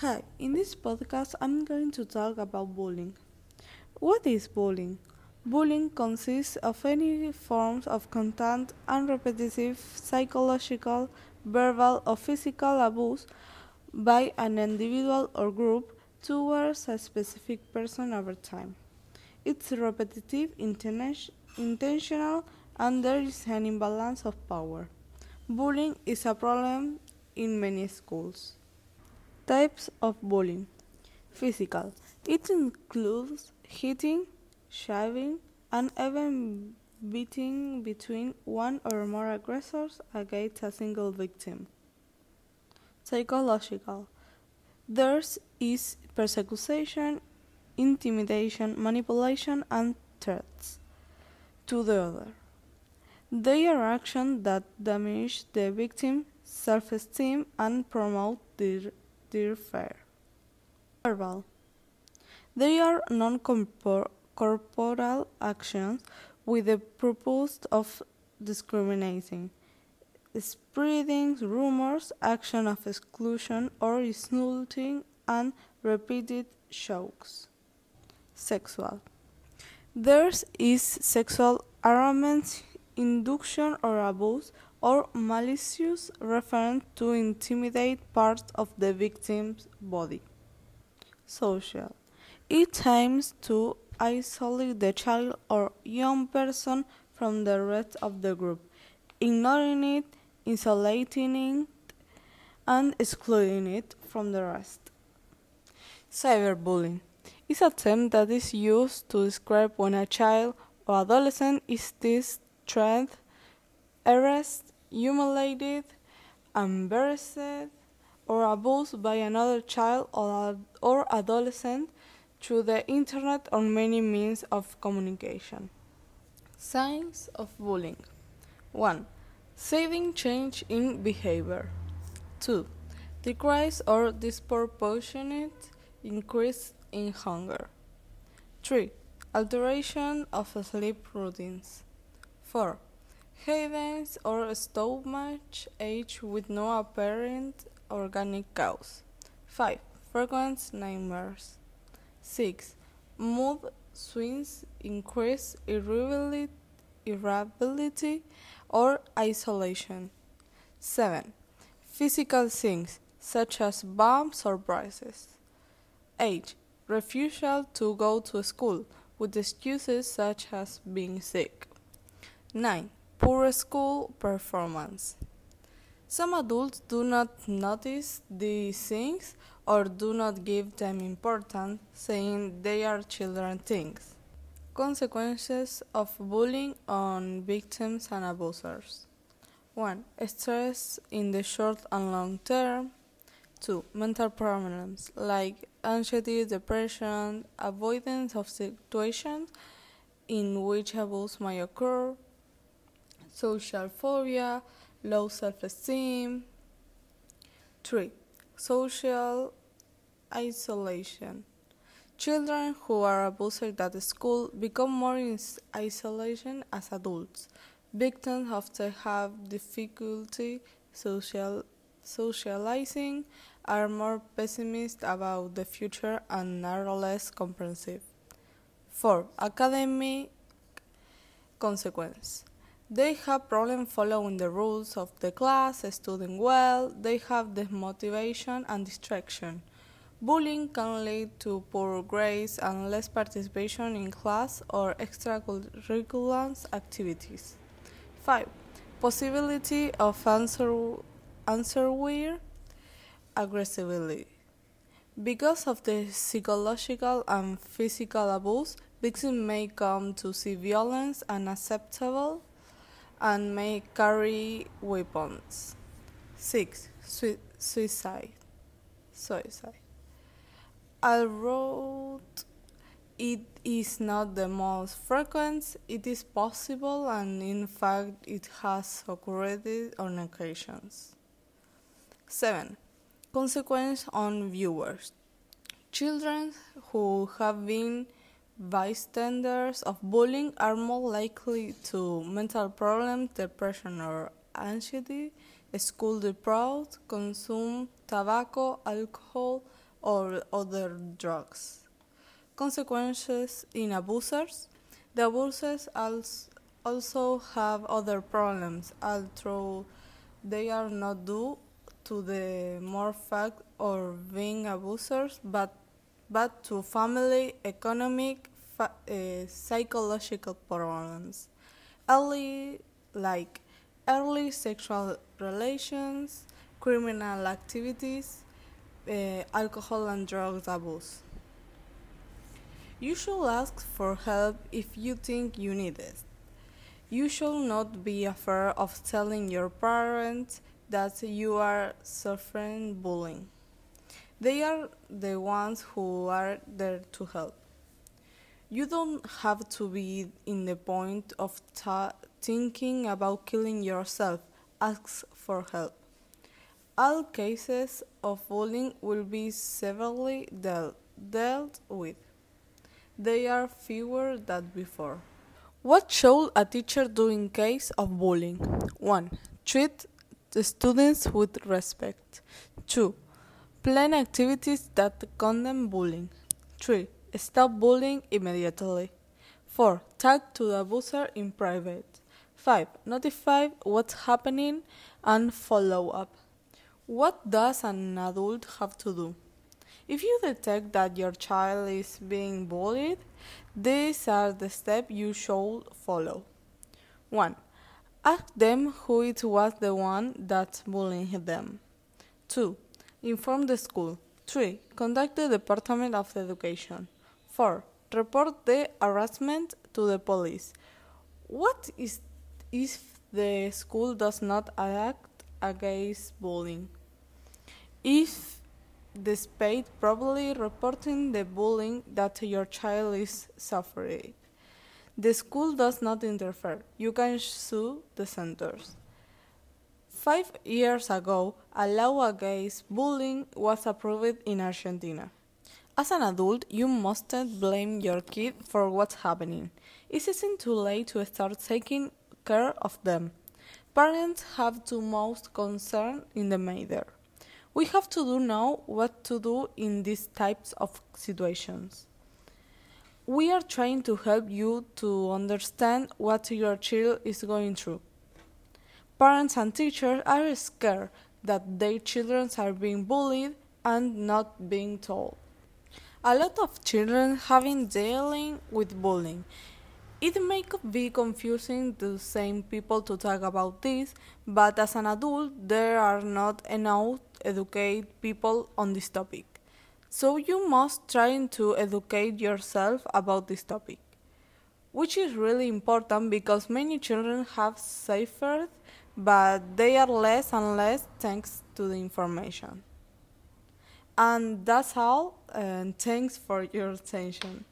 Hi, in this podcast, I'm going to talk about bullying. What is bullying? Bullying consists of any forms of constant and repetitive psychological, verbal, or physical abuse by an individual or group towards a specific person over time. It's repetitive, intention- intentional, and there is an imbalance of power. Bullying is a problem in many schools. Types of bullying Physical. It includes hitting, shoving, and even beating between one or more aggressors against a single victim. Psychological. There is persecution, intimidation, manipulation, and threats to the other. They are actions that damage the victim's self esteem and promote their, their fear. Verbal. They are non corporal actions with the purpose of discriminating, spreading rumors, action of exclusion, or insulting and repeated jokes. Sexual. There is sexual harassment, induction or abuse, or malicious reference to intimidate part of the victim's body. Social. It aims to isolate the child or young person from the rest of the group, ignoring it, isolating it, and excluding it from the rest. Cyberbullying is a term that is used to describe when a child or adolescent is threatened, harassed, humiliated, embarrassed, or abused by another child or, or adolescent through the internet or many means of communication. Signs of bullying 1. Sudden change in behavior. 2. Decrease or disproportionate increase in hunger. 3. Alteration of sleep routines. 4. Headaches or stomach ache with no apparent organic cause. 5. Frequent nightmares. 6. Mood swings, increase irritability, irritability or isolation. 7. Physical things such as bumps or bruises. 8. Refusal to go to school with excuses such as being sick. 9. Poor school performance. Some adults do not notice these things or do not give them importance, saying they are children things. Consequences of bullying on victims and abusers 1. Stress in the short and long term. 2. Mental problems like anxiety, depression, avoidance of situations in which abuse may occur, social phobia, low self esteem. 3. Social isolation. Children who are abused at school become more in isolation as adults. Victims often have difficulty social, socializing, are more pessimistic about the future, and are less comprehensive. 4. Academic consequence. They have problems following the rules of the class, studying well, they have demotivation and distraction. Bullying can lead to poor grades and less participation in class or extracurricular activities. 5. Possibility of answer, answerware aggressively. Because of the psychological and physical abuse, victims may come to see violence unacceptable and may carry weapons. 6. Suicide. Suicide. Although it is not the most frequent, it is possible and in fact it has occurred on occasions. 7. Consequence on viewers. Children who have been Bystanders of bullying are more likely to mental problems, depression or anxiety, school deprived, consume tobacco, alcohol, or other drugs. Consequences in abusers. The abusers also have other problems, although they are not due to the more fact or being abusers, but but to family, economic, fa- uh, psychological problems. Early, like early sexual relations, criminal activities, uh, alcohol and drugs abuse. You should ask for help if you think you need it. You should not be afraid of telling your parents that you are suffering bullying. They are the ones who are there to help. You don't have to be in the point of ta- thinking about killing yourself. Ask for help. All cases of bullying will be severely dealt, dealt with. They are fewer than before. What should a teacher do in case of bullying? 1. Treat the students with respect. 2 Plan activities that condemn bullying. 3. Stop bullying immediately. 4. Talk to the abuser in private. 5. Notify what's happening and follow up. What does an adult have to do? If you detect that your child is being bullied, these are the steps you should follow. 1. Ask them who it was the one that bullied them. 2. Inform the school. 3. Contact the Department of Education. 4. Report the harassment to the police. What is if the school does not act against bullying? If despite probably reporting the bullying that your child is suffering, the school does not interfere. You can sue the centers. Five years ago, a law against bullying was approved in Argentina. As an adult, you mustn't blame your kid for what's happening. It isn't too late to start taking care of them. Parents have the most concern in the matter. We have to do now what to do in these types of situations. We are trying to help you to understand what your child is going through. Parents and teachers are scared that their children are being bullied and not being told. A lot of children have been dealing with bullying. It may be confusing to the same people to talk about this, but as an adult, there are not enough educate people on this topic. So you must try to educate yourself about this topic, which is really important because many children have suffered but they are less and less thanks to the information. And that's all, and thanks for your attention.